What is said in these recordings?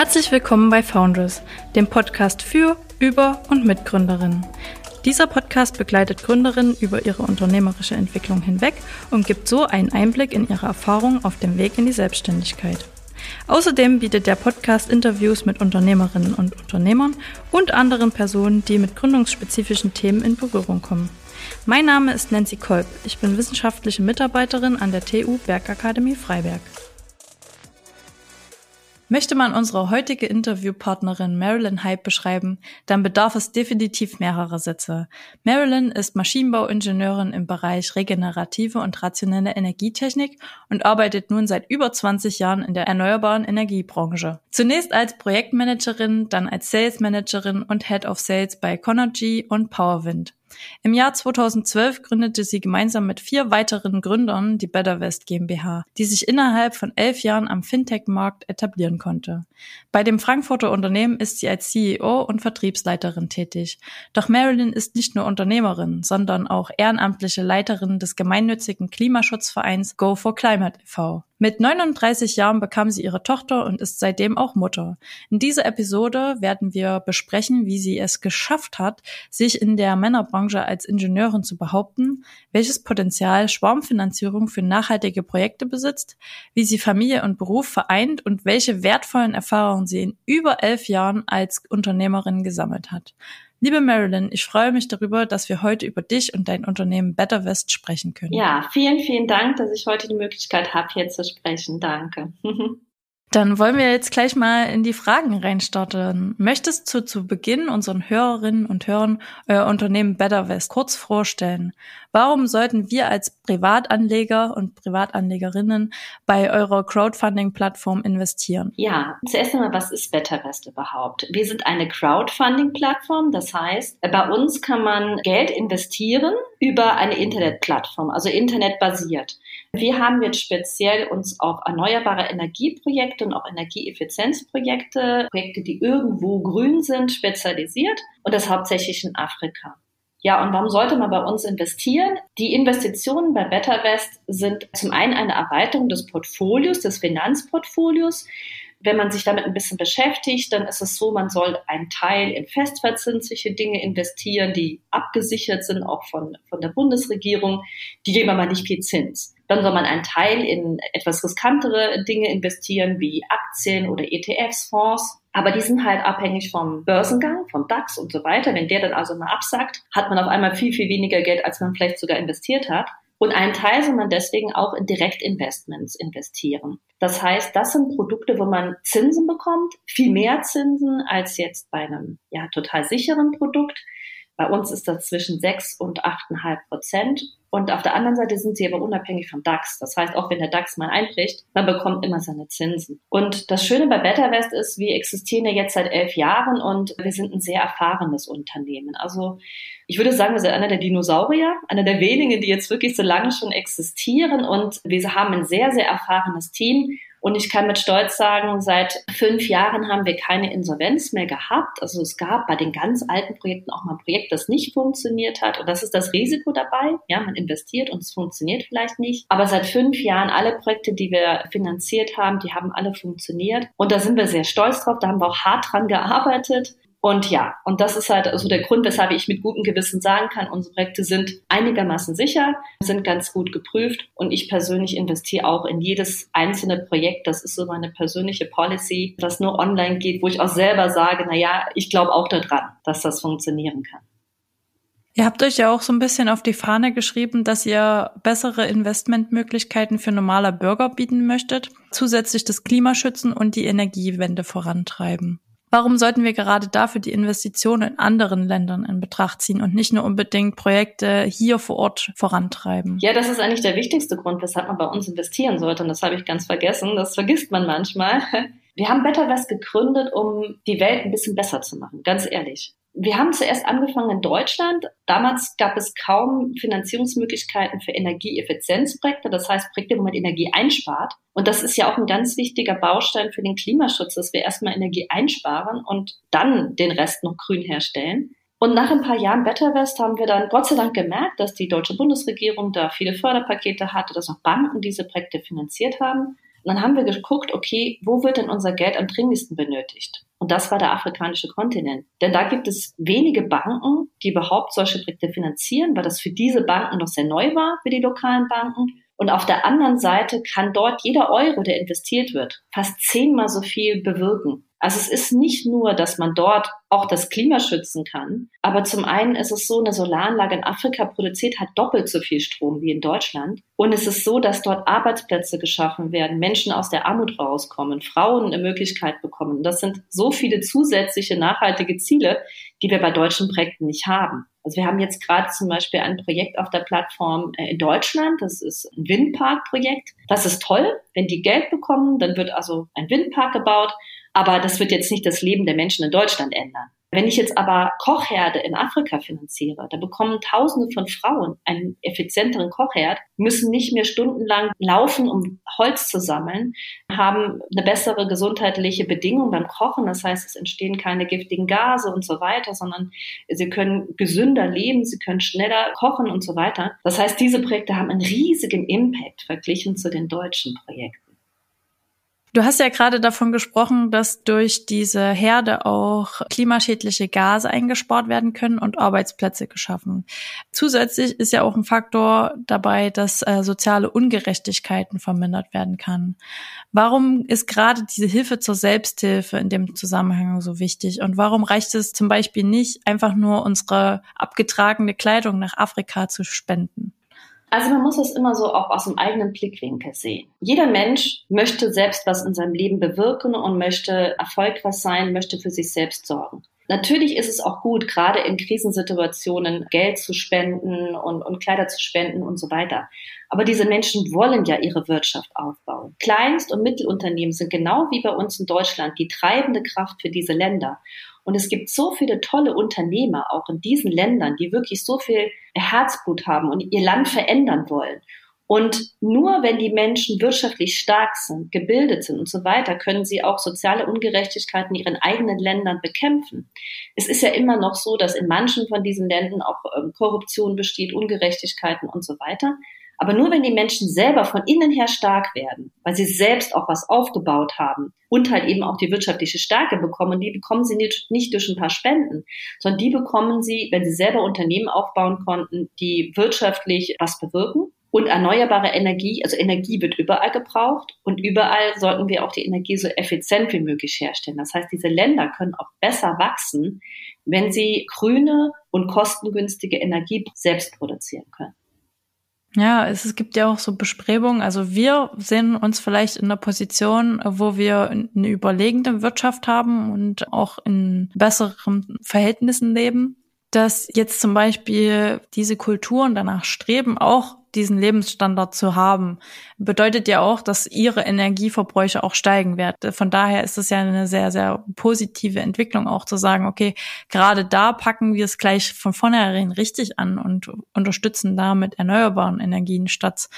Herzlich willkommen bei Founders, dem Podcast für, über und mit Gründerinnen. Dieser Podcast begleitet Gründerinnen über ihre unternehmerische Entwicklung hinweg und gibt so einen Einblick in ihre Erfahrungen auf dem Weg in die Selbstständigkeit. Außerdem bietet der Podcast Interviews mit Unternehmerinnen und Unternehmern und anderen Personen, die mit gründungsspezifischen Themen in Berührung kommen. Mein Name ist Nancy Kolb. Ich bin wissenschaftliche Mitarbeiterin an der TU Bergakademie Freiberg. Möchte man unsere heutige Interviewpartnerin Marilyn Hype beschreiben, dann bedarf es definitiv mehrerer Sätze. Marilyn ist Maschinenbauingenieurin im Bereich regenerative und rationelle Energietechnik und arbeitet nun seit über 20 Jahren in der erneuerbaren Energiebranche. Zunächst als Projektmanagerin, dann als Sales Managerin und Head of Sales bei Conergy und PowerWind. Im Jahr 2012 gründete sie gemeinsam mit vier weiteren Gründern die BetterWest GmbH, die sich innerhalb von elf Jahren am Fintech-Markt etablieren konnte. Bei dem Frankfurter Unternehmen ist sie als CEO und Vertriebsleiterin tätig. Doch Marilyn ist nicht nur Unternehmerin, sondern auch ehrenamtliche Leiterin des gemeinnützigen Klimaschutzvereins Go for Climate e.V. Mit 39 Jahren bekam sie ihre Tochter und ist seitdem auch Mutter. In dieser Episode werden wir besprechen, wie sie es geschafft hat, sich in der Männerbranche als Ingenieurin zu behaupten, welches Potenzial Schwarmfinanzierung für nachhaltige Projekte besitzt, wie sie Familie und Beruf vereint und welche wertvollen Erfahrungen sie in über elf Jahren als Unternehmerin gesammelt hat. Liebe Marilyn, ich freue mich darüber, dass wir heute über dich und dein Unternehmen Better West sprechen können. Ja, vielen, vielen Dank, dass ich heute die Möglichkeit habe, hier zu sprechen. Danke. Dann wollen wir jetzt gleich mal in die Fragen reinstarten. Möchtest du zu Beginn unseren Hörerinnen und Hörern euer Unternehmen Better West kurz vorstellen? Warum sollten wir als Privatanleger und Privatanlegerinnen bei eurer Crowdfunding-Plattform investieren? Ja, zuerst einmal, was ist BetterVest überhaupt? Wir sind eine Crowdfunding-Plattform. Das heißt, bei uns kann man Geld investieren über eine Internetplattform, also internetbasiert. Wir haben jetzt speziell uns auf erneuerbare Energieprojekte und auch Energieeffizienzprojekte, Projekte, die irgendwo grün sind, spezialisiert und das hauptsächlich in Afrika. Ja, und warum sollte man bei uns investieren? Die Investitionen bei BetterWest sind zum einen eine Erweiterung des Portfolios, des Finanzportfolios. Wenn man sich damit ein bisschen beschäftigt, dann ist es so, man soll einen Teil in festverzinsliche Dinge investieren, die abgesichert sind, auch von, von der Bundesregierung. Die geben aber nicht viel Zins. Dann soll man einen Teil in etwas riskantere Dinge investieren, wie Aktien oder ETFs, Fonds. Aber die sind halt abhängig vom Börsengang, vom DAX und so weiter. Wenn der dann also mal absackt, hat man auf einmal viel, viel weniger Geld, als man vielleicht sogar investiert hat. Und einen Teil soll man deswegen auch in Direktinvestments investieren. Das heißt, das sind Produkte, wo man Zinsen bekommt, viel mehr Zinsen als jetzt bei einem ja, total sicheren Produkt. Bei uns ist das zwischen 6 und 8,5 Prozent. Und auf der anderen Seite sind sie aber unabhängig vom DAX. Das heißt, auch wenn der DAX mal einbricht, man bekommt immer seine Zinsen. Und das Schöne bei BetterWest ist, wir existieren ja jetzt seit elf Jahren und wir sind ein sehr erfahrenes Unternehmen. Also ich würde sagen, wir sind einer der Dinosaurier, einer der wenigen, die jetzt wirklich so lange schon existieren. Und wir haben ein sehr, sehr erfahrenes Team und ich kann mit Stolz sagen, seit fünf Jahren haben wir keine Insolvenz mehr gehabt. Also es gab bei den ganz alten Projekten auch mal ein Projekt, das nicht funktioniert hat. Und das ist das Risiko dabei. Ja, man investiert und es funktioniert vielleicht nicht. Aber seit fünf Jahren alle Projekte, die wir finanziert haben, die haben alle funktioniert. Und da sind wir sehr stolz drauf. Da haben wir auch hart dran gearbeitet. Und ja, und das ist halt so also der Grund, weshalb ich mit gutem Gewissen sagen kann, unsere Projekte sind einigermaßen sicher, sind ganz gut geprüft und ich persönlich investiere auch in jedes einzelne Projekt. Das ist so meine persönliche Policy, das nur online geht, wo ich auch selber sage, na ja, ich glaube auch daran, dass das funktionieren kann. Ihr habt euch ja auch so ein bisschen auf die Fahne geschrieben, dass ihr bessere Investmentmöglichkeiten für normale Bürger bieten möchtet, zusätzlich das Klimaschützen und die Energiewende vorantreiben. Warum sollten wir gerade dafür die Investitionen in anderen Ländern in Betracht ziehen und nicht nur unbedingt Projekte hier vor Ort vorantreiben? Ja, das ist eigentlich der wichtigste Grund, weshalb man bei uns investieren sollte. Und das habe ich ganz vergessen. Das vergisst man manchmal. Wir haben Better West gegründet, um die Welt ein bisschen besser zu machen, ganz ehrlich. Wir haben zuerst angefangen in Deutschland. Damals gab es kaum Finanzierungsmöglichkeiten für Energieeffizienzprojekte, das heißt Projekte, wo man Energie einspart. Und das ist ja auch ein ganz wichtiger Baustein für den Klimaschutz, dass wir erstmal Energie einsparen und dann den Rest noch grün herstellen. Und nach ein paar Jahren BetterWest haben wir dann Gott sei Dank gemerkt, dass die deutsche Bundesregierung da viele Förderpakete hatte, dass auch Banken diese Projekte finanziert haben. Und dann haben wir geguckt, okay, wo wird denn unser Geld am dringlichsten benötigt? Und das war der afrikanische Kontinent. Denn da gibt es wenige Banken, die überhaupt solche Projekte finanzieren, weil das für diese Banken noch sehr neu war, für die lokalen Banken. Und auf der anderen Seite kann dort jeder Euro, der investiert wird, fast zehnmal so viel bewirken. Also es ist nicht nur, dass man dort auch das Klima schützen kann, aber zum einen ist es so, eine Solaranlage in Afrika produziert halt doppelt so viel Strom wie in Deutschland. Und es ist so, dass dort Arbeitsplätze geschaffen werden, Menschen aus der Armut rauskommen, Frauen eine Möglichkeit bekommen. Das sind so viele zusätzliche nachhaltige Ziele, die wir bei deutschen Projekten nicht haben. Also wir haben jetzt gerade zum Beispiel ein Projekt auf der Plattform äh, in Deutschland. Das ist ein Windparkprojekt. Das ist toll. Wenn die Geld bekommen, dann wird also ein Windpark gebaut. Aber das wird jetzt nicht das Leben der Menschen in Deutschland ändern. Wenn ich jetzt aber Kochherde in Afrika finanziere, da bekommen Tausende von Frauen einen effizienteren Kochherd, müssen nicht mehr stundenlang laufen, um Holz zu sammeln, haben eine bessere gesundheitliche Bedingung beim Kochen. Das heißt, es entstehen keine giftigen Gase und so weiter, sondern sie können gesünder leben, sie können schneller kochen und so weiter. Das heißt, diese Projekte haben einen riesigen Impact verglichen zu den deutschen Projekten. Du hast ja gerade davon gesprochen, dass durch diese Herde auch klimaschädliche Gase eingespart werden können und Arbeitsplätze geschaffen. Zusätzlich ist ja auch ein Faktor dabei, dass äh, soziale Ungerechtigkeiten vermindert werden kann. Warum ist gerade diese Hilfe zur Selbsthilfe in dem Zusammenhang so wichtig? Und warum reicht es zum Beispiel nicht, einfach nur unsere abgetragene Kleidung nach Afrika zu spenden? Also man muss es immer so auch aus dem eigenen Blickwinkel sehen. Jeder Mensch möchte selbst was in seinem Leben bewirken und möchte erfolgreich sein, möchte für sich selbst sorgen. Natürlich ist es auch gut, gerade in Krisensituationen Geld zu spenden und, und Kleider zu spenden und so weiter. Aber diese Menschen wollen ja ihre Wirtschaft aufbauen. Kleinst- und Mittelunternehmen sind genau wie bei uns in Deutschland die treibende Kraft für diese Länder. Und es gibt so viele tolle Unternehmer auch in diesen Ländern, die wirklich so viel Herzblut haben und ihr Land verändern wollen. Und nur wenn die Menschen wirtschaftlich stark sind, gebildet sind und so weiter, können sie auch soziale Ungerechtigkeiten in ihren eigenen Ländern bekämpfen. Es ist ja immer noch so, dass in manchen von diesen Ländern auch ähm, Korruption besteht, Ungerechtigkeiten und so weiter. Aber nur wenn die Menschen selber von innen her stark werden, weil sie selbst auch was aufgebaut haben und halt eben auch die wirtschaftliche Stärke bekommen, die bekommen sie nicht, nicht durch ein paar Spenden, sondern die bekommen sie, wenn sie selber Unternehmen aufbauen konnten, die wirtschaftlich was bewirken. Und erneuerbare Energie, also Energie wird überall gebraucht und überall sollten wir auch die Energie so effizient wie möglich herstellen. Das heißt, diese Länder können auch besser wachsen, wenn sie grüne und kostengünstige Energie selbst produzieren können. Ja, es, es gibt ja auch so Bestrebungen. Also wir sehen uns vielleicht in einer Position, wo wir eine überlegende Wirtschaft haben und auch in besseren Verhältnissen leben dass jetzt zum Beispiel diese Kulturen danach streben, auch diesen Lebensstandard zu haben, bedeutet ja auch, dass ihre Energieverbräuche auch steigen werden. Von daher ist es ja eine sehr, sehr positive Entwicklung auch zu sagen, okay, gerade da packen wir es gleich von vornherein richtig an und unterstützen damit erneuerbaren Energien statt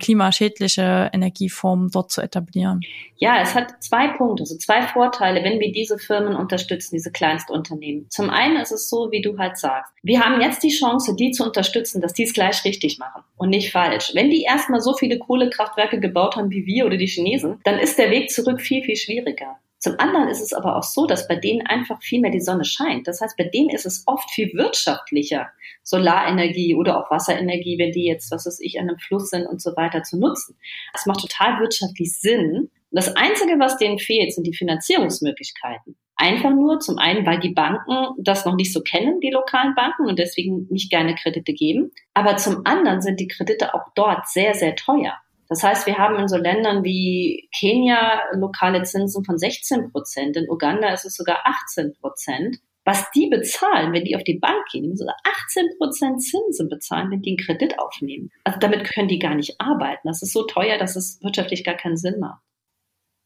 klimaschädliche Energieformen dort zu etablieren. Ja, es hat zwei Punkte, also zwei Vorteile, wenn wir diese Firmen unterstützen, diese Kleinstunternehmen. Zum einen ist es so, wie du halt sagst, wir haben jetzt die Chance, die zu unterstützen, dass die es gleich richtig machen und nicht falsch. Wenn die erstmal so viele Kohlekraftwerke gebaut haben wie wir oder die Chinesen, dann ist der Weg zurück viel, viel schwieriger. Zum anderen ist es aber auch so, dass bei denen einfach viel mehr die Sonne scheint. Das heißt, bei denen ist es oft viel wirtschaftlicher, Solarenergie oder auch Wasserenergie, wenn die jetzt, was weiß ich, an einem Fluss sind und so weiter zu nutzen. Das macht total wirtschaftlich Sinn. Das Einzige, was denen fehlt, sind die Finanzierungsmöglichkeiten. Einfach nur zum einen, weil die Banken das noch nicht so kennen, die lokalen Banken, und deswegen nicht gerne Kredite geben. Aber zum anderen sind die Kredite auch dort sehr, sehr teuer. Das heißt, wir haben in so Ländern wie Kenia lokale Zinsen von 16 Prozent, in Uganda ist es sogar 18 Prozent. Was die bezahlen, wenn die auf die Bank gehen, sogar 18 Prozent Zinsen bezahlen, wenn die einen Kredit aufnehmen. Also damit können die gar nicht arbeiten. Das ist so teuer, dass es wirtschaftlich gar keinen Sinn macht.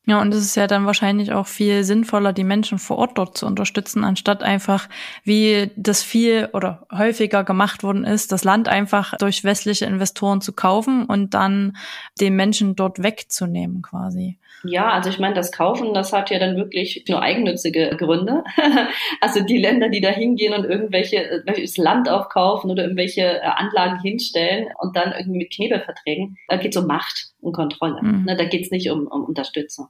Ja, und es ist ja dann wahrscheinlich auch viel sinnvoller, die Menschen vor Ort dort zu unterstützen, anstatt einfach, wie das viel oder häufiger gemacht worden ist, das Land einfach durch westliche Investoren zu kaufen und dann den Menschen dort wegzunehmen quasi. Ja, also ich meine, das Kaufen, das hat ja dann wirklich nur eigennützige Gründe. also die Länder, die da hingehen und irgendwelche das Land aufkaufen oder irgendwelche äh, Anlagen hinstellen und dann irgendwie mit Knebelverträgen, da geht es um Macht und Kontrolle. Mhm. Ne, da geht es nicht um, um Unterstützung.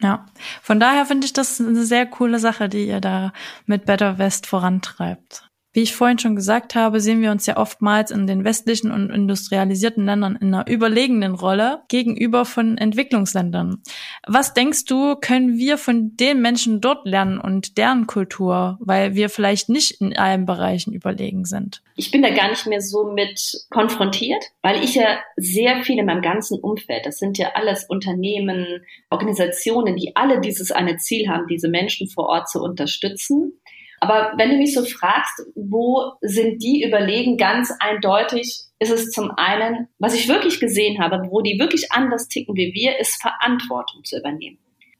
Ja, von daher finde ich das eine sehr coole Sache, die ihr da mit Better West vorantreibt. Wie ich vorhin schon gesagt habe, sehen wir uns ja oftmals in den westlichen und industrialisierten Ländern in einer überlegenen Rolle gegenüber von Entwicklungsländern. Was denkst du, können wir von den Menschen dort lernen und deren Kultur, weil wir vielleicht nicht in allen Bereichen überlegen sind? Ich bin da gar nicht mehr so mit konfrontiert, weil ich ja sehr viel in meinem ganzen Umfeld, das sind ja alles Unternehmen, Organisationen, die alle dieses eine Ziel haben, diese Menschen vor Ort zu unterstützen. Aber wenn du mich so fragst, wo sind die überlegen, ganz eindeutig ist es zum einen, was ich wirklich gesehen habe, wo die wirklich anders ticken wie wir, ist Verantwortung zu übernehmen.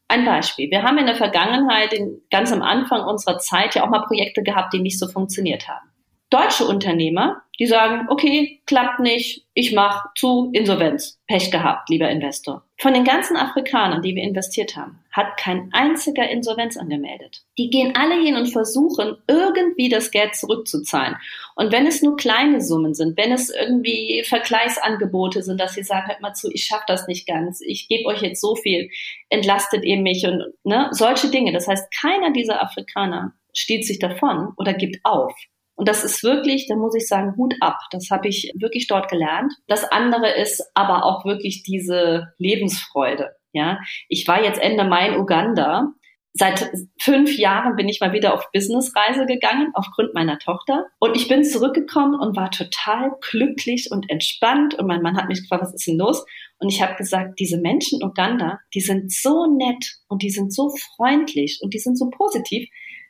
Ein Beispiel. Wir haben in der Vergangenheit, ganz am Anfang unserer Zeit, ja auch mal Projekte gehabt, die nicht so funktioniert haben deutsche Unternehmer, die sagen, okay, klappt nicht, ich mache zu Insolvenz. Pech gehabt, lieber Investor. Von den ganzen Afrikanern, die wir investiert haben, hat kein einziger Insolvenz angemeldet. Die gehen alle hin und versuchen, irgendwie das Geld zurückzuzahlen. Und wenn es nur kleine Summen sind, wenn es irgendwie Vergleichsangebote sind, dass sie sagen, hört mal zu, ich schaffe das nicht ganz, ich gebe euch jetzt so viel, entlastet ihr mich und ne, solche Dinge. Das heißt, keiner dieser Afrikaner stiehlt sich davon oder gibt auf. Und das ist wirklich, da muss ich sagen, Hut ab. Das habe ich wirklich dort gelernt. Das andere ist aber auch wirklich diese Lebensfreude. Ja, ich war jetzt Ende Mai in Uganda. Seit fünf Jahren bin ich mal wieder auf Businessreise gegangen aufgrund meiner Tochter. Und ich bin zurückgekommen und war total glücklich und entspannt. Und mein Mann hat mich gefragt, was ist denn los? Und ich habe gesagt, diese Menschen in Uganda, die sind so nett und die sind so freundlich und die sind so positiv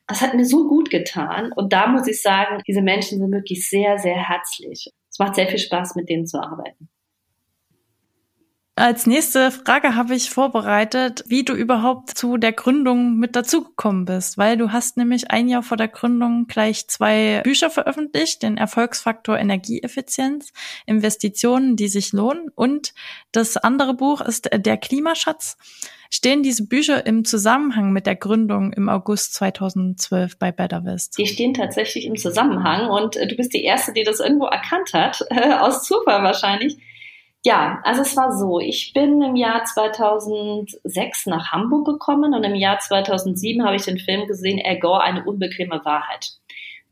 das hat mir so gut getan. Und da muss ich sagen, diese Menschen sind wirklich sehr, sehr herzlich. Es macht sehr viel Spaß, mit denen zu arbeiten. Als nächste Frage habe ich vorbereitet, wie du überhaupt zu der Gründung mit dazugekommen bist, weil du hast nämlich ein Jahr vor der Gründung gleich zwei Bücher veröffentlicht, den Erfolgsfaktor Energieeffizienz, Investitionen, die sich lohnen und das andere Buch ist der Klimaschatz. Stehen diese Bücher im Zusammenhang mit der Gründung im August 2012 bei Better West? Die stehen tatsächlich im Zusammenhang und äh, du bist die Erste, die das irgendwo erkannt hat, aus Zufall wahrscheinlich. Ja, also es war so, ich bin im Jahr 2006 nach Hamburg gekommen und im Jahr 2007 habe ich den Film gesehen, Al Gore, eine unbequeme Wahrheit.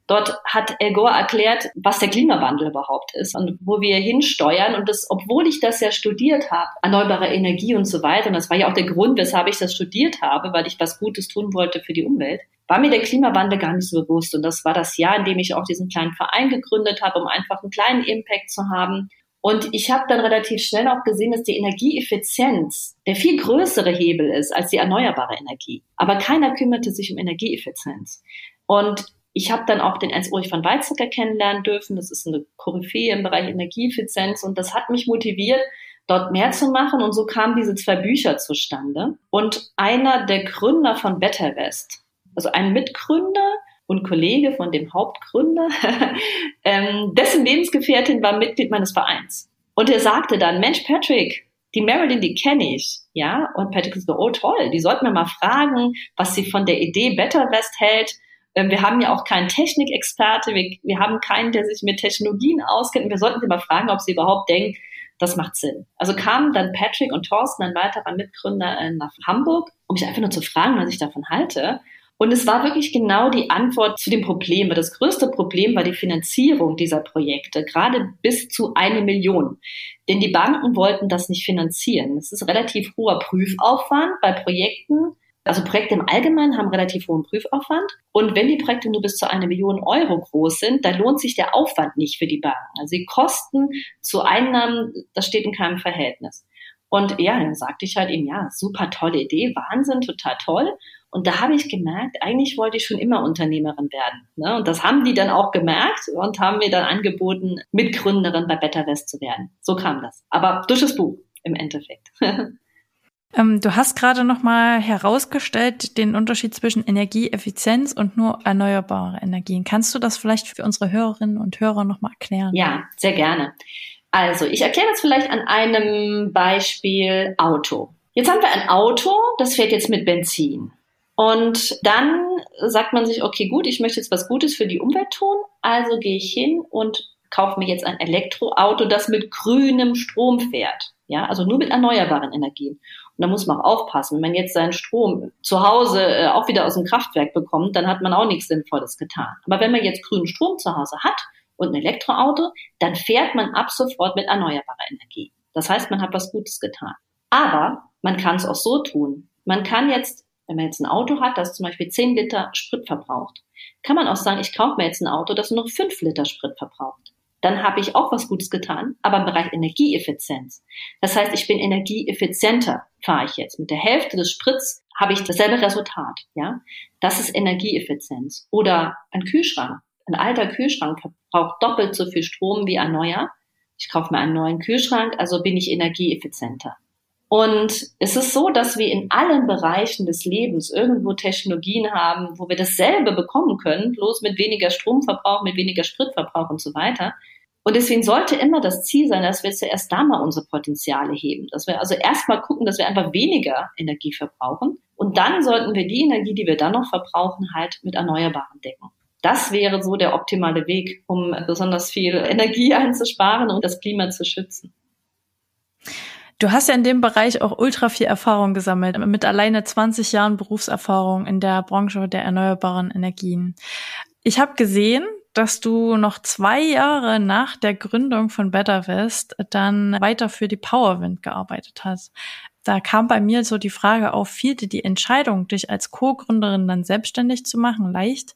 Dort hat Al Gore erklärt, was der Klimawandel überhaupt ist und wo wir hinsteuern. Und das, obwohl ich das ja studiert habe, erneuerbare Energie und so weiter, und das war ja auch der Grund, weshalb ich das studiert habe, weil ich was Gutes tun wollte für die Umwelt, war mir der Klimawandel gar nicht so bewusst. Und das war das Jahr, in dem ich auch diesen kleinen Verein gegründet habe, um einfach einen kleinen Impact zu haben. Und ich habe dann relativ schnell auch gesehen, dass die Energieeffizienz der viel größere Hebel ist als die erneuerbare Energie. Aber keiner kümmerte sich um Energieeffizienz. Und ich habe dann auch den Ernst Ulrich von Weizsäcker kennenlernen dürfen. Das ist eine Koryphäe im Bereich Energieeffizienz und das hat mich motiviert, dort mehr zu machen. Und so kamen diese zwei Bücher zustande. Und einer der Gründer von Better West, also ein Mitgründer und Kollege von dem Hauptgründer, ähm, dessen Lebensgefährtin war Mitglied meines Vereins. Und er sagte dann, Mensch, Patrick, die Marilyn, die kenne ich, ja. Und Patrick so, oh toll, die sollten wir mal fragen, was sie von der Idee Better West hält. Ähm, wir haben ja auch keinen Technikexperte, wir, wir haben keinen, der sich mit Technologien auskennt. Wir sollten sie mal fragen, ob sie überhaupt denken, das macht Sinn. Also kamen dann Patrick und Thorsten, ein weiterer Mitgründer, äh, nach Hamburg, um mich einfach nur zu fragen, was ich davon halte. Und es war wirklich genau die Antwort zu dem Problem. Das größte Problem war die Finanzierung dieser Projekte, gerade bis zu eine Million. Denn die Banken wollten das nicht finanzieren. Es ist relativ hoher Prüfaufwand bei Projekten, also Projekte im Allgemeinen haben relativ hohen Prüfaufwand. Und wenn die Projekte nur bis zu einer Million Euro groß sind, dann lohnt sich der Aufwand nicht für die Banken. Also die Kosten zu Einnahmen, das steht in keinem Verhältnis. Und ja, dann sagte ich halt eben, ja, super tolle Idee, Wahnsinn, total toll. Und da habe ich gemerkt, eigentlich wollte ich schon immer Unternehmerin werden. Ne? Und das haben die dann auch gemerkt und haben mir dann angeboten, Mitgründerin bei Better West zu werden. So kam das. Aber durch das Buch im Endeffekt. Ähm, du hast gerade noch mal herausgestellt den Unterschied zwischen Energieeffizienz und nur erneuerbare Energien. Kannst du das vielleicht für unsere Hörerinnen und Hörer noch mal erklären? Ja, sehr gerne. Also, ich erkläre das vielleicht an einem Beispiel Auto. Jetzt haben wir ein Auto, das fährt jetzt mit Benzin. Und dann sagt man sich, okay, gut, ich möchte jetzt was Gutes für die Umwelt tun, also gehe ich hin und kaufe mir jetzt ein Elektroauto, das mit grünem Strom fährt. Ja, also nur mit erneuerbaren Energien. Und da muss man auch aufpassen. Wenn man jetzt seinen Strom zu Hause äh, auch wieder aus dem Kraftwerk bekommt, dann hat man auch nichts Sinnvolles getan. Aber wenn man jetzt grünen Strom zu Hause hat und ein Elektroauto, dann fährt man ab sofort mit erneuerbarer Energie. Das heißt, man hat was Gutes getan. Aber man kann es auch so tun. Man kann jetzt, wenn man jetzt ein Auto hat, das zum Beispiel 10 Liter Sprit verbraucht, kann man auch sagen, ich kaufe mir jetzt ein Auto, das nur noch 5 Liter Sprit verbraucht. Dann habe ich auch was Gutes getan, aber im Bereich Energieeffizienz. Das heißt, ich bin energieeffizienter, fahre ich jetzt. Mit der Hälfte des Sprits habe ich dasselbe Resultat. Ja, Das ist Energieeffizienz. Oder ein Kühlschrank. Ein alter Kühlschrank verbraucht doppelt so viel Strom wie ein neuer. Ich kaufe mir einen neuen Kühlschrank, also bin ich energieeffizienter. Und es ist so, dass wir in allen Bereichen des Lebens irgendwo Technologien haben, wo wir dasselbe bekommen können, bloß mit weniger Stromverbrauch, mit weniger Spritverbrauch und so weiter. Und deswegen sollte immer das Ziel sein, dass wir zuerst da mal unsere Potenziale heben. Dass wir also erstmal gucken, dass wir einfach weniger Energie verbrauchen. Und dann sollten wir die Energie, die wir dann noch verbrauchen, halt mit Erneuerbaren decken. Das wäre so der optimale Weg, um besonders viel Energie einzusparen und das Klima zu schützen. Du hast ja in dem Bereich auch ultra viel Erfahrung gesammelt, mit alleine 20 Jahren Berufserfahrung in der Branche der erneuerbaren Energien. Ich habe gesehen, dass du noch zwei Jahre nach der Gründung von Better West dann weiter für die Powerwind gearbeitet hast. Da kam bei mir so die Frage auf, fiel dir die Entscheidung, dich als Co-Gründerin dann selbstständig zu machen, leicht?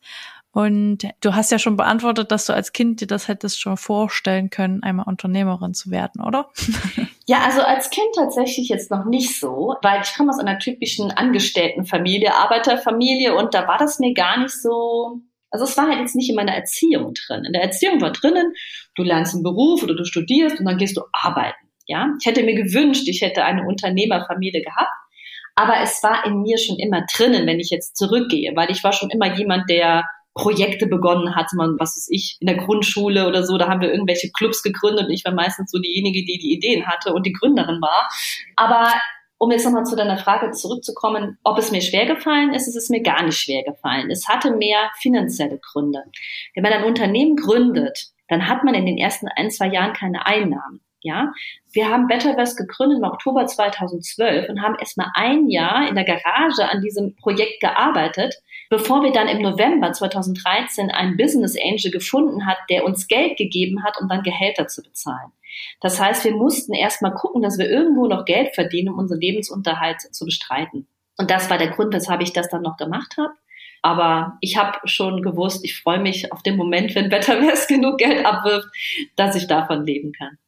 Und du hast ja schon beantwortet, dass du als Kind dir das hättest schon vorstellen können, einmal Unternehmerin zu werden, oder? Ja, also als Kind tatsächlich jetzt noch nicht so, weil ich komme aus einer typischen Angestelltenfamilie, Arbeiterfamilie und da war das mir gar nicht so, also es war halt jetzt nicht in meiner Erziehung drin. In der Erziehung war drinnen, du lernst einen Beruf oder du studierst und dann gehst du arbeiten. Ja, ich hätte mir gewünscht, ich hätte eine Unternehmerfamilie gehabt, aber es war in mir schon immer drinnen, wenn ich jetzt zurückgehe, weil ich war schon immer jemand, der Projekte begonnen hat, man, was ist ich, in der Grundschule oder so, da haben wir irgendwelche Clubs gegründet und ich war meistens so diejenige, die die Ideen hatte und die Gründerin war. Aber um jetzt nochmal zu deiner Frage zurückzukommen, ob es mir schwer gefallen ist, ist es mir gar nicht schwer gefallen. Es hatte mehr finanzielle Gründe. Wenn man ein Unternehmen gründet, dann hat man in den ersten ein, zwei Jahren keine Einnahmen. Ja, wir haben Betterverse gegründet im Oktober 2012 und haben erstmal ein Jahr in der Garage an diesem Projekt gearbeitet, bevor wir dann im November 2013 einen Business Angel gefunden hat, der uns Geld gegeben hat, um dann Gehälter zu bezahlen. Das heißt, wir mussten erstmal gucken, dass wir irgendwo noch Geld verdienen, um unseren Lebensunterhalt zu bestreiten. Und das war der Grund, weshalb ich das dann noch gemacht habe. Aber ich habe schon gewusst, ich freue mich auf den Moment, wenn Betterverse genug Geld abwirft, dass ich davon leben kann.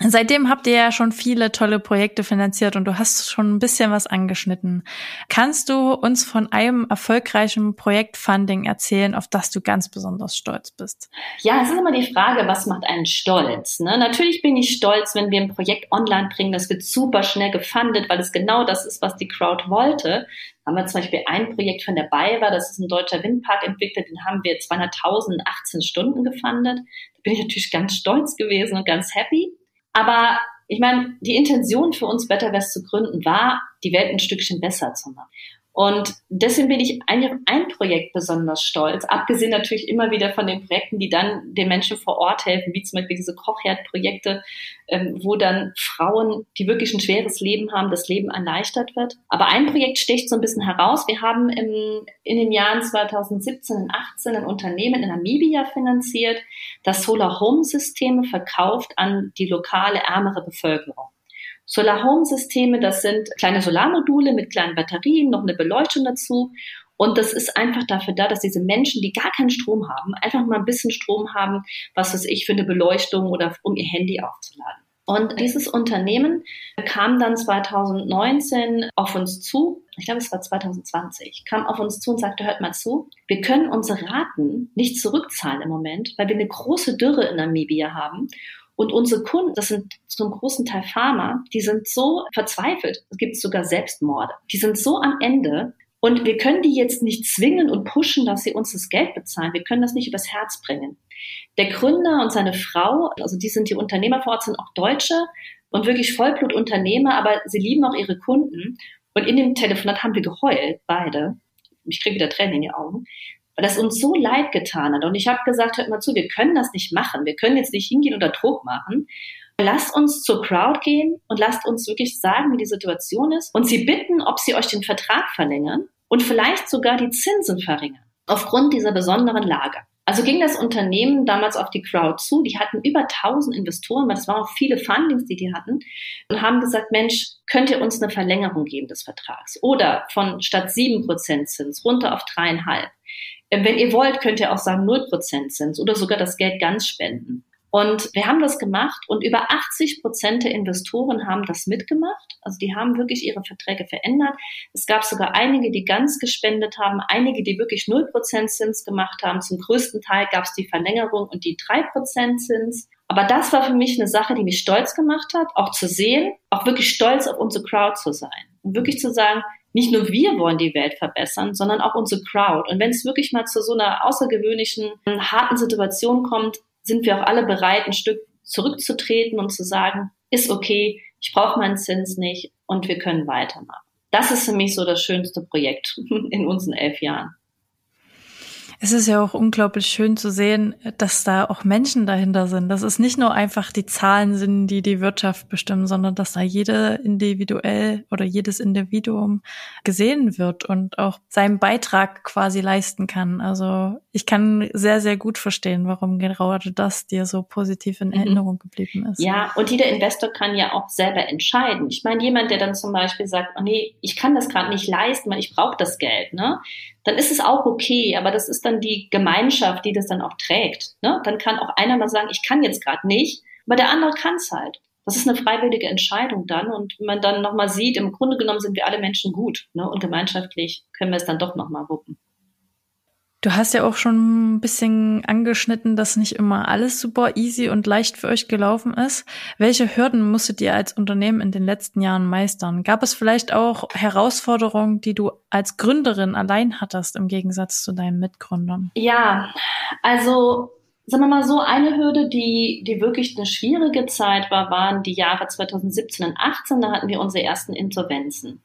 Seitdem habt ihr ja schon viele tolle Projekte finanziert und du hast schon ein bisschen was angeschnitten. Kannst du uns von einem erfolgreichen Projektfunding erzählen, auf das du ganz besonders stolz bist? Ja, es ist immer die Frage, was macht einen stolz? Ne? Natürlich bin ich stolz, wenn wir ein Projekt online bringen, das wird super schnell gefundet, weil es genau das ist, was die Crowd wollte. Haben wir zum Beispiel ein Projekt von der BayWa, das ist ein deutscher Windpark entwickelt, den haben wir 200.000 in 18 Stunden gefundet. Da bin ich natürlich ganz stolz gewesen und ganz happy. Aber ich meine, die Intention für uns Better West zu gründen war, die Welt ein Stückchen besser zu machen. Und deswegen bin ich auf ein Projekt besonders stolz, abgesehen natürlich immer wieder von den Projekten, die dann den Menschen vor Ort helfen, wie zum Beispiel diese Kochherdprojekte, ähm, wo dann Frauen, die wirklich ein schweres Leben haben, das Leben erleichtert wird. Aber ein Projekt sticht so ein bisschen heraus. Wir haben im, in den Jahren 2017 und 18 ein Unternehmen in Namibia finanziert, das Solar Home Systeme verkauft an die lokale ärmere Bevölkerung. Solar Home Systeme, das sind kleine Solarmodule mit kleinen Batterien, noch eine Beleuchtung dazu. Und das ist einfach dafür da, dass diese Menschen, die gar keinen Strom haben, einfach mal ein bisschen Strom haben, was weiß ich, für eine Beleuchtung oder um ihr Handy aufzuladen. Und dieses Unternehmen kam dann 2019 auf uns zu, ich glaube es war 2020, kam auf uns zu und sagte, hört mal zu, wir können unsere Raten nicht zurückzahlen im Moment, weil wir eine große Dürre in Namibia haben Und unsere Kunden, das sind zum großen Teil Pharma, die sind so verzweifelt. Es gibt sogar Selbstmorde. Die sind so am Ende. Und wir können die jetzt nicht zwingen und pushen, dass sie uns das Geld bezahlen. Wir können das nicht übers Herz bringen. Der Gründer und seine Frau, also die sind die Unternehmer vor Ort, sind auch Deutsche und wirklich Vollblutunternehmer, aber sie lieben auch ihre Kunden. Und in dem Telefonat haben wir geheult, beide. Ich kriege wieder Tränen in die Augen, weil das uns so leid getan hat. Und ich habe gesagt, hört mal zu, wir können das nicht machen. Wir können jetzt nicht hingehen oder Druck machen. Lasst uns zur Crowd gehen und lasst uns wirklich sagen, wie die Situation ist und sie bitten, ob sie euch den Vertrag verlängern und vielleicht sogar die Zinsen verringern aufgrund dieser besonderen Lage. Also ging das Unternehmen damals auf die Crowd zu. Die hatten über 1000 Investoren, es waren auch viele Fundings, die die hatten, und haben gesagt, Mensch, könnt ihr uns eine Verlängerung geben des Vertrags? Oder von statt 7% Zins runter auf dreieinhalb. Wenn ihr wollt, könnt ihr auch sagen 0% Zins oder sogar das Geld ganz spenden. Und wir haben das gemacht und über 80 Prozent der Investoren haben das mitgemacht. Also die haben wirklich ihre Verträge verändert. Es gab sogar einige, die ganz gespendet haben, einige, die wirklich 0 Prozent Zins gemacht haben. Zum größten Teil gab es die Verlängerung und die 3 Prozent Zins. Aber das war für mich eine Sache, die mich stolz gemacht hat, auch zu sehen, auch wirklich stolz auf unsere Crowd zu sein. Und wirklich zu sagen, nicht nur wir wollen die Welt verbessern, sondern auch unsere Crowd. Und wenn es wirklich mal zu so einer außergewöhnlichen, harten Situation kommt, sind wir auch alle bereit, ein Stück zurückzutreten und zu sagen, ist okay, ich brauche meinen Zins nicht und wir können weitermachen. Das ist für mich so das schönste Projekt in unseren elf Jahren. Es ist ja auch unglaublich schön zu sehen, dass da auch Menschen dahinter sind. Dass es nicht nur einfach die Zahlen sind, die die Wirtschaft bestimmen, sondern dass da jede individuell oder jedes Individuum gesehen wird und auch seinen Beitrag quasi leisten kann. Also ich kann sehr, sehr gut verstehen, warum gerade das dir so positiv in mhm. Erinnerung geblieben ist. Ja, und jeder Investor kann ja auch selber entscheiden. Ich meine, jemand, der dann zum Beispiel sagt, oh nee, ich kann das gerade nicht leisten, weil ich brauche das Geld, ne? Dann ist es auch okay, aber das ist dann die Gemeinschaft, die das dann auch trägt. Ne? Dann kann auch einer mal sagen, ich kann jetzt gerade nicht, aber der andere kann es halt. Das ist eine freiwillige Entscheidung dann und wenn man dann nochmal sieht, im Grunde genommen sind wir alle Menschen gut ne? und gemeinschaftlich können wir es dann doch nochmal wuppen. Du hast ja auch schon ein bisschen angeschnitten, dass nicht immer alles super easy und leicht für euch gelaufen ist. Welche Hürden musstet ihr als Unternehmen in den letzten Jahren meistern? Gab es vielleicht auch Herausforderungen, die du als Gründerin allein hattest im Gegensatz zu deinen Mitgründern? Ja, also sagen wir mal so, eine Hürde, die, die wirklich eine schwierige Zeit war, waren die Jahre 2017 und 2018. Da hatten wir unsere ersten Insolvenzen.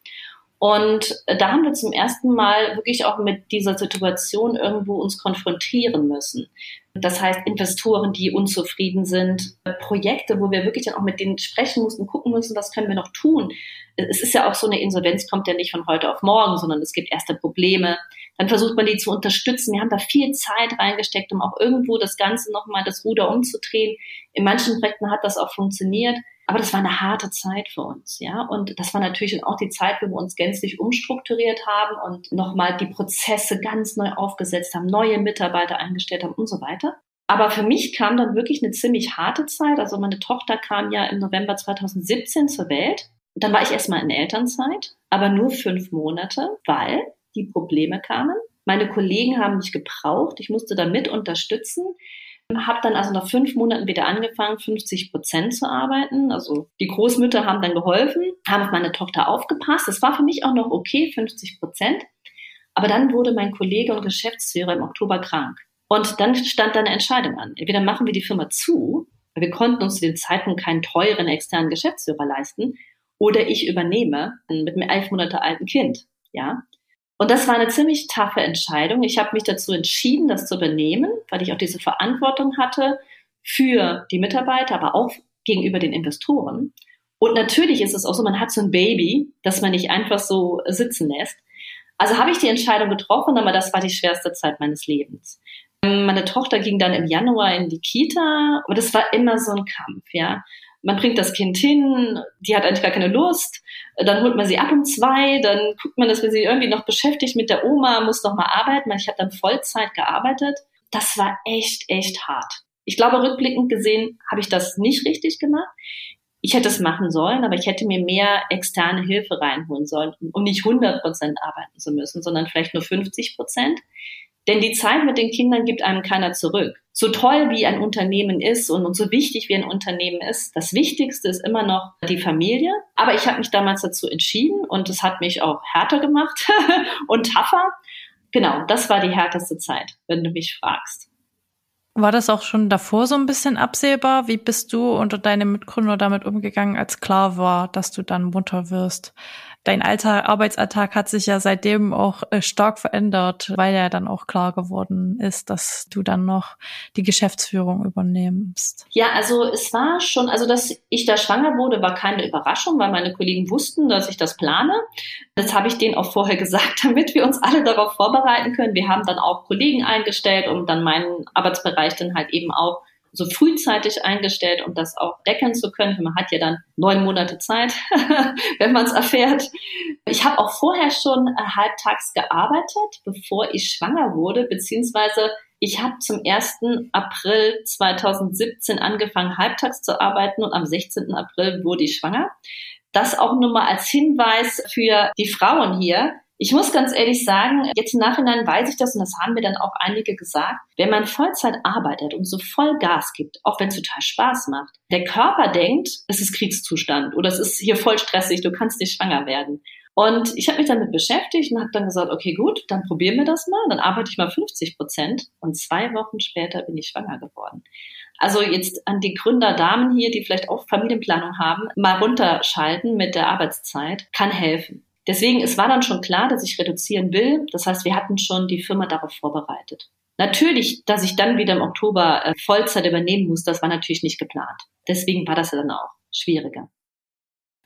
Und da haben wir zum ersten Mal wirklich auch mit dieser Situation irgendwo uns konfrontieren müssen. Das heißt, Investoren, die unzufrieden sind, Projekte, wo wir wirklich dann auch mit denen sprechen mussten, gucken müssen, was können wir noch tun. Es ist ja auch so eine Insolvenz kommt ja nicht von heute auf morgen, sondern es gibt erste Probleme. Dann versucht man die zu unterstützen. Wir haben da viel Zeit reingesteckt, um auch irgendwo das Ganze nochmal das Ruder umzudrehen. In manchen Projekten hat das auch funktioniert. Aber das war eine harte Zeit für uns, ja. Und das war natürlich auch die Zeit, wo wir uns gänzlich umstrukturiert haben und nochmal die Prozesse ganz neu aufgesetzt haben, neue Mitarbeiter eingestellt haben und so weiter. Aber für mich kam dann wirklich eine ziemlich harte Zeit. Also meine Tochter kam ja im November 2017 zur Welt. Dann war ich erstmal in Elternzeit, aber nur fünf Monate, weil die Probleme kamen. Meine Kollegen haben mich gebraucht. Ich musste da mit unterstützen. Habe dann also nach fünf Monaten wieder angefangen, 50 Prozent zu arbeiten. Also die Großmütter haben dann geholfen, haben auf meine Tochter aufgepasst. Das war für mich auch noch okay, 50 Prozent. Aber dann wurde mein Kollege und Geschäftsführer im Oktober krank. Und dann stand da eine Entscheidung an. Entweder machen wir die Firma zu, weil wir konnten uns zu dem Zeitpunkt keinen teuren externen Geschäftsführer leisten, oder ich übernehme mit einem elf Monate alten Kind. Ja, und das war eine ziemlich taffe Entscheidung. Ich habe mich dazu entschieden, das zu übernehmen, weil ich auch diese Verantwortung hatte für die Mitarbeiter, aber auch gegenüber den Investoren. Und natürlich ist es auch so, man hat so ein Baby, das man nicht einfach so sitzen lässt. Also habe ich die Entscheidung getroffen, aber das war die schwerste Zeit meines Lebens. Meine Tochter ging dann im Januar in die Kita, aber das war immer so ein Kampf, ja man bringt das Kind hin, die hat eigentlich gar keine Lust, dann holt man sie ab um zwei, dann guckt man, dass wir sie irgendwie noch beschäftigt mit der Oma, muss noch mal arbeiten. Ich habe dann Vollzeit gearbeitet. Das war echt, echt hart. Ich glaube, rückblickend gesehen habe ich das nicht richtig gemacht. Ich hätte es machen sollen, aber ich hätte mir mehr externe Hilfe reinholen sollen, um nicht 100 Prozent arbeiten zu müssen, sondern vielleicht nur 50 Prozent. Denn die Zeit mit den Kindern gibt einem keiner zurück. So toll wie ein Unternehmen ist und, so wichtig wie ein Unternehmen ist, das Wichtigste ist immer noch die Familie. Aber ich habe mich damals dazu entschieden und es hat mich auch härter gemacht und tougher. Genau, das war die härteste Zeit, wenn du mich fragst. War das auch schon davor so ein bisschen absehbar? Wie bist du und deine Mitgründer damit umgegangen, als klar war, dass du dann Mutter wirst? Dein alter Arbeitsalltag hat sich ja seitdem auch äh, stark verändert, weil ja dann auch klar geworden ist, dass du dann noch die Geschäftsführung übernimmst. Ja, also es war schon, also dass ich da schwanger wurde, war keine Überraschung, weil meine Kollegen wussten, dass ich das plane. Das habe ich denen auch vorher gesagt, damit wir uns alle darauf vorbereiten können. Wir haben dann auch Kollegen eingestellt, um dann meinen Arbeitsbereich dann halt eben auch so frühzeitig eingestellt, um das auch decken zu können. Man hat ja dann neun Monate Zeit, wenn man es erfährt. Ich habe auch vorher schon halbtags gearbeitet, bevor ich schwanger wurde, beziehungsweise ich habe zum 1. April 2017 angefangen, halbtags zu arbeiten und am 16. April wurde ich schwanger. Das auch nur mal als Hinweis für die Frauen hier. Ich muss ganz ehrlich sagen, jetzt im Nachhinein weiß ich das und das haben mir dann auch einige gesagt. Wenn man Vollzeit arbeitet und so voll Gas gibt, auch wenn es total Spaß macht, der Körper denkt, es ist Kriegszustand oder es ist hier voll stressig, du kannst nicht schwanger werden. Und ich habe mich damit beschäftigt und habe dann gesagt, okay, gut, dann probieren wir das mal. Dann arbeite ich mal 50 Prozent und zwei Wochen später bin ich schwanger geworden. Also jetzt an die Gründerdamen hier, die vielleicht auch Familienplanung haben, mal runterschalten mit der Arbeitszeit, kann helfen. Deswegen, es war dann schon klar, dass ich reduzieren will. Das heißt, wir hatten schon die Firma darauf vorbereitet. Natürlich, dass ich dann wieder im Oktober äh, Vollzeit übernehmen muss, das war natürlich nicht geplant. Deswegen war das dann auch schwieriger.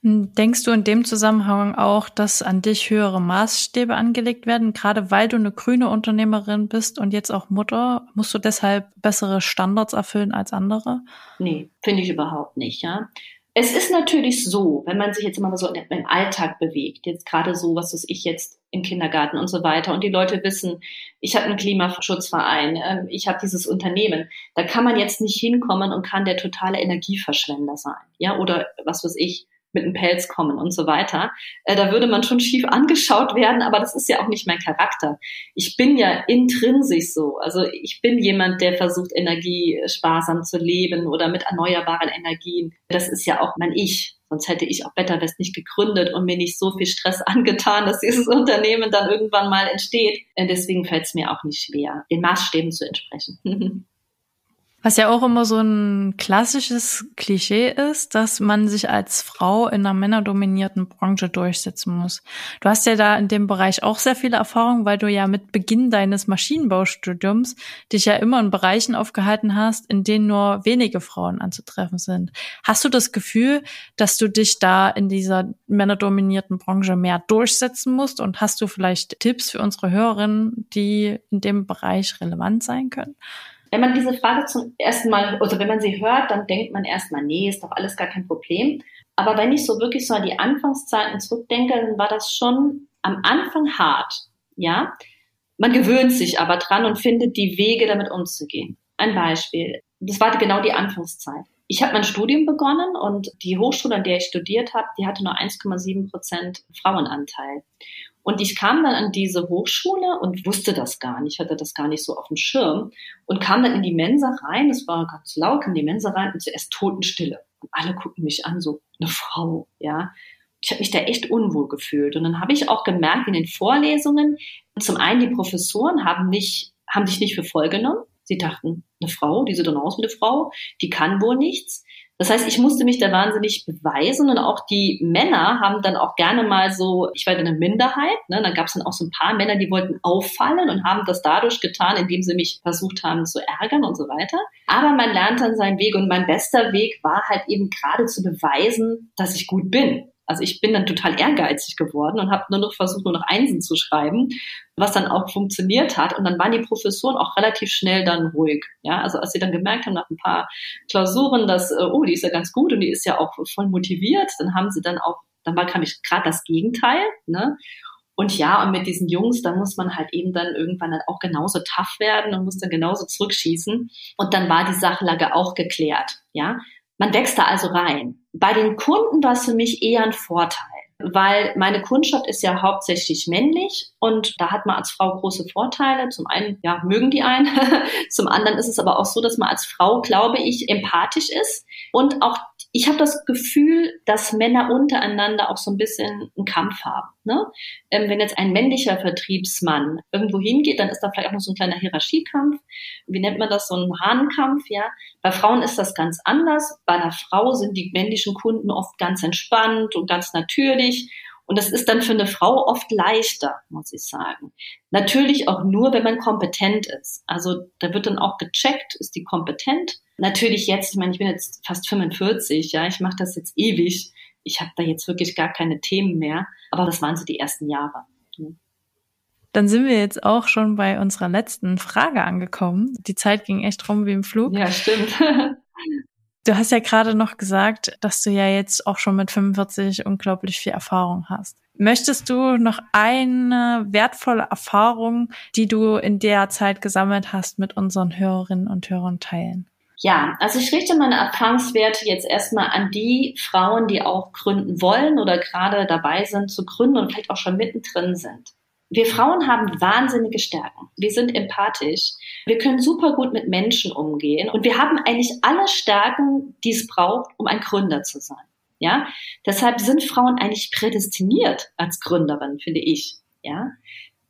Hm, denkst du in dem Zusammenhang auch, dass an dich höhere Maßstäbe angelegt werden? Gerade weil du eine grüne Unternehmerin bist und jetzt auch Mutter, musst du deshalb bessere Standards erfüllen als andere? Nee, finde ich überhaupt nicht, ja. Es ist natürlich so, wenn man sich jetzt immer so im Alltag bewegt, jetzt gerade so, was weiß ich jetzt im Kindergarten und so weiter, und die Leute wissen, ich habe einen Klimaschutzverein, ähm, ich habe dieses Unternehmen, da kann man jetzt nicht hinkommen und kann der totale Energieverschwender sein, ja, oder was weiß ich, mit einem Pelz kommen und so weiter. Äh, da würde man schon schief angeschaut werden, aber das ist ja auch nicht mein Charakter. Ich bin ja intrinsisch so. Also ich bin jemand, der versucht, energiesparsam zu leben oder mit erneuerbaren Energien. Das ist ja auch mein Ich. Sonst hätte ich auch Better West nicht gegründet und mir nicht so viel Stress angetan, dass dieses Unternehmen dann irgendwann mal entsteht. Und deswegen fällt es mir auch nicht schwer, den Maßstäben zu entsprechen. Was ja auch immer so ein klassisches Klischee ist, dass man sich als Frau in einer männerdominierten Branche durchsetzen muss. Du hast ja da in dem Bereich auch sehr viele Erfahrungen, weil du ja mit Beginn deines Maschinenbaustudiums dich ja immer in Bereichen aufgehalten hast, in denen nur wenige Frauen anzutreffen sind. Hast du das Gefühl, dass du dich da in dieser männerdominierten Branche mehr durchsetzen musst? Und hast du vielleicht Tipps für unsere Hörerinnen, die in dem Bereich relevant sein können? Wenn man diese Frage zum ersten Mal, oder wenn man sie hört, dann denkt man erstmal, nee, ist doch alles gar kein Problem. Aber wenn ich so wirklich so an die Anfangszeiten zurückdenke, dann war das schon am Anfang hart, ja. Man gewöhnt sich aber dran und findet die Wege, damit umzugehen. Ein Beispiel. Das war genau die Anfangszeit. Ich habe mein Studium begonnen und die Hochschule, an der ich studiert habe, die hatte nur 1,7 Prozent Frauenanteil. Und ich kam dann an diese Hochschule und wusste das gar nicht, hatte das gar nicht so auf dem Schirm und kam dann in die Mensa rein. Es war ganz laut, in die Mensa rein und zuerst Totenstille. Und alle gucken mich an, so eine Frau, ja. Ich habe mich da echt unwohl gefühlt. Und dann habe ich auch gemerkt in den Vorlesungen, zum einen die Professoren haben nicht, haben sich nicht für voll genommen. Sie dachten, eine Frau, die sieht dann aus wie eine Frau, die kann wohl nichts. Das heißt, ich musste mich da wahnsinnig beweisen und auch die Männer haben dann auch gerne mal so, ich war eine Minderheit, ne, dann gab es dann auch so ein paar Männer, die wollten auffallen und haben das dadurch getan, indem sie mich versucht haben zu ärgern und so weiter. Aber man lernt dann seinen Weg und mein bester Weg war halt eben gerade zu beweisen, dass ich gut bin. Also ich bin dann total ehrgeizig geworden und habe nur noch versucht, nur noch Einsen zu schreiben, was dann auch funktioniert hat. Und dann waren die Professoren auch relativ schnell dann ruhig. Ja, also als sie dann gemerkt haben nach ein paar Klausuren, dass, äh, oh, die ist ja ganz gut und die ist ja auch voll motiviert, dann haben sie dann auch, dann war gerade das Gegenteil, ne? Und ja, und mit diesen Jungs, da muss man halt eben dann irgendwann dann auch genauso tough werden und muss dann genauso zurückschießen. Und dann war die Sachlage auch geklärt, ja. Man wächst da also rein. Bei den Kunden war es für mich eher ein Vorteil, weil meine Kundschaft ist ja hauptsächlich männlich und da hat man als Frau große Vorteile. Zum einen, ja, mögen die einen. Zum anderen ist es aber auch so, dass man als Frau, glaube ich, empathisch ist und auch ich habe das Gefühl, dass Männer untereinander auch so ein bisschen einen Kampf haben. Ne? Ähm, wenn jetzt ein männlicher Vertriebsmann irgendwo hingeht, dann ist da vielleicht auch noch so ein kleiner Hierarchiekampf. Wie nennt man das? So ein Hahnkampf, ja. Bei Frauen ist das ganz anders. Bei einer Frau sind die männlichen Kunden oft ganz entspannt und ganz natürlich. Und das ist dann für eine Frau oft leichter, muss ich sagen. Natürlich auch nur, wenn man kompetent ist. Also da wird dann auch gecheckt, ist die kompetent. Natürlich jetzt, ich meine, ich bin jetzt fast 45, ja, ich mache das jetzt ewig. Ich habe da jetzt wirklich gar keine Themen mehr. Aber das waren so die ersten Jahre. Dann sind wir jetzt auch schon bei unserer letzten Frage angekommen. Die Zeit ging echt rum wie im Flug. Ja, stimmt. Du hast ja gerade noch gesagt, dass du ja jetzt auch schon mit 45 unglaublich viel Erfahrung hast. Möchtest du noch eine wertvolle Erfahrung, die du in der Zeit gesammelt hast, mit unseren Hörerinnen und Hörern teilen? Ja, also ich richte meine Erfahrungswerte jetzt erstmal an die Frauen, die auch gründen wollen oder gerade dabei sind zu gründen und vielleicht auch schon mittendrin sind. Wir Frauen haben wahnsinnige Stärken. Wir sind empathisch. Wir können super gut mit Menschen umgehen und wir haben eigentlich alle Stärken, die es braucht, um ein Gründer zu sein. Ja, deshalb sind Frauen eigentlich prädestiniert als Gründerin, finde ich. Ja,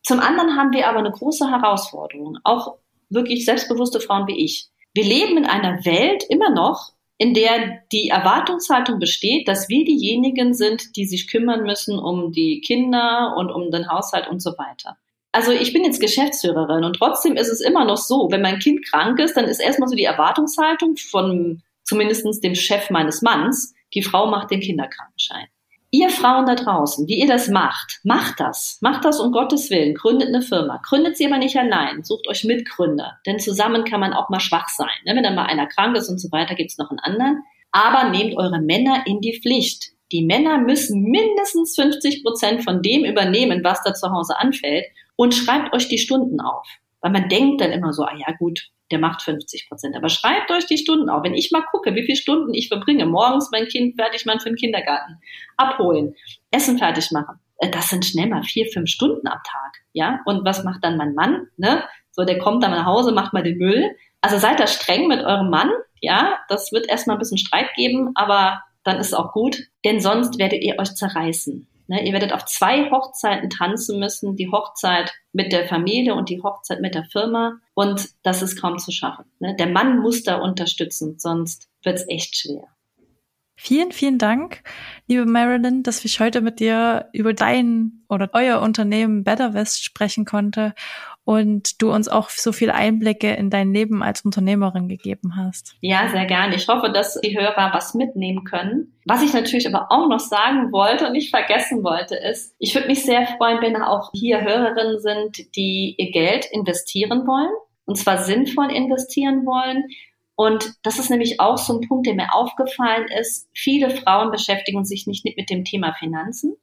zum anderen haben wir aber eine große Herausforderung, auch wirklich selbstbewusste Frauen wie ich. Wir leben in einer Welt immer noch, in der die Erwartungshaltung besteht, dass wir diejenigen sind, die sich kümmern müssen um die Kinder und um den Haushalt und so weiter. Also ich bin jetzt Geschäftsführerin und trotzdem ist es immer noch so, wenn mein Kind krank ist, dann ist erstmal so die Erwartungshaltung von zumindestens dem Chef meines Manns, die Frau macht den Kinderkrankenschein. Ihr Frauen da draußen, wie ihr das macht, macht das. Macht das um Gottes Willen. Gründet eine Firma. Gründet sie aber nicht allein. Sucht euch Mitgründer. Denn zusammen kann man auch mal schwach sein. Ne? Wenn dann mal einer krank ist und so weiter, gibt's noch einen anderen. Aber nehmt eure Männer in die Pflicht. Die Männer müssen mindestens 50 Prozent von dem übernehmen, was da zu Hause anfällt. Und schreibt euch die Stunden auf. Weil man denkt dann immer so, ah ja gut, der macht 50 Prozent. Aber schreibt euch die Stunden auf. Wenn ich mal gucke, wie viele Stunden ich verbringe, morgens mein Kind fertig machen für den Kindergarten, abholen, Essen fertig machen, äh, das sind schnell mal vier, fünf Stunden am Tag. Ja, und was macht dann mein Mann? Ne? So, der kommt dann nach Hause, macht mal den Müll. Also seid da streng mit eurem Mann. Ja, das wird erstmal ein bisschen Streit geben, aber dann ist es auch gut, denn sonst werdet ihr euch zerreißen. Ne, ihr werdet auf zwei Hochzeiten tanzen müssen, die Hochzeit mit der Familie und die Hochzeit mit der Firma. Und das ist kaum zu schaffen. Ne? Der Mann muss da unterstützen, sonst wird es echt schwer. Vielen, vielen Dank, liebe Marilyn, dass ich heute mit dir über dein oder euer Unternehmen Better West sprechen konnte und du uns auch so viele Einblicke in dein Leben als Unternehmerin gegeben hast. Ja, sehr gerne. Ich hoffe, dass die Hörer was mitnehmen können. Was ich natürlich aber auch noch sagen wollte und nicht vergessen wollte, ist, ich würde mich sehr freuen, wenn auch hier Hörerinnen sind, die ihr Geld investieren wollen und zwar sinnvoll investieren wollen. Und das ist nämlich auch so ein Punkt, der mir aufgefallen ist. Viele Frauen beschäftigen sich nicht mit dem Thema Finanzen.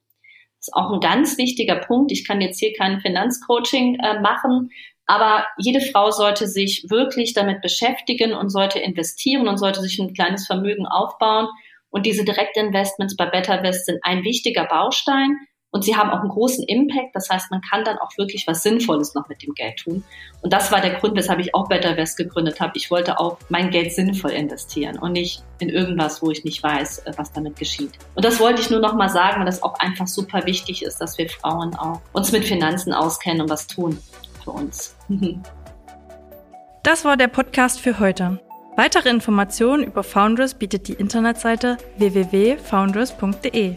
Das ist auch ein ganz wichtiger Punkt. Ich kann jetzt hier kein Finanzcoaching äh, machen, aber jede Frau sollte sich wirklich damit beschäftigen und sollte investieren und sollte sich ein kleines Vermögen aufbauen. Und diese Direktinvestments bei BetterWest sind ein wichtiger Baustein. Und sie haben auch einen großen Impact. Das heißt, man kann dann auch wirklich was Sinnvolles noch mit dem Geld tun. Und das war der Grund, weshalb ich auch Better West gegründet habe. Ich wollte auch mein Geld sinnvoll investieren und nicht in irgendwas, wo ich nicht weiß, äh, was damit geschieht. Und das wollte ich nur noch mal sagen, weil das auch einfach super wichtig ist, dass wir Frauen auch uns mit Finanzen auskennen und was tun für uns. Das war der Podcast für heute. Weitere Informationen über Foundress bietet die Internetseite www.foundress.de.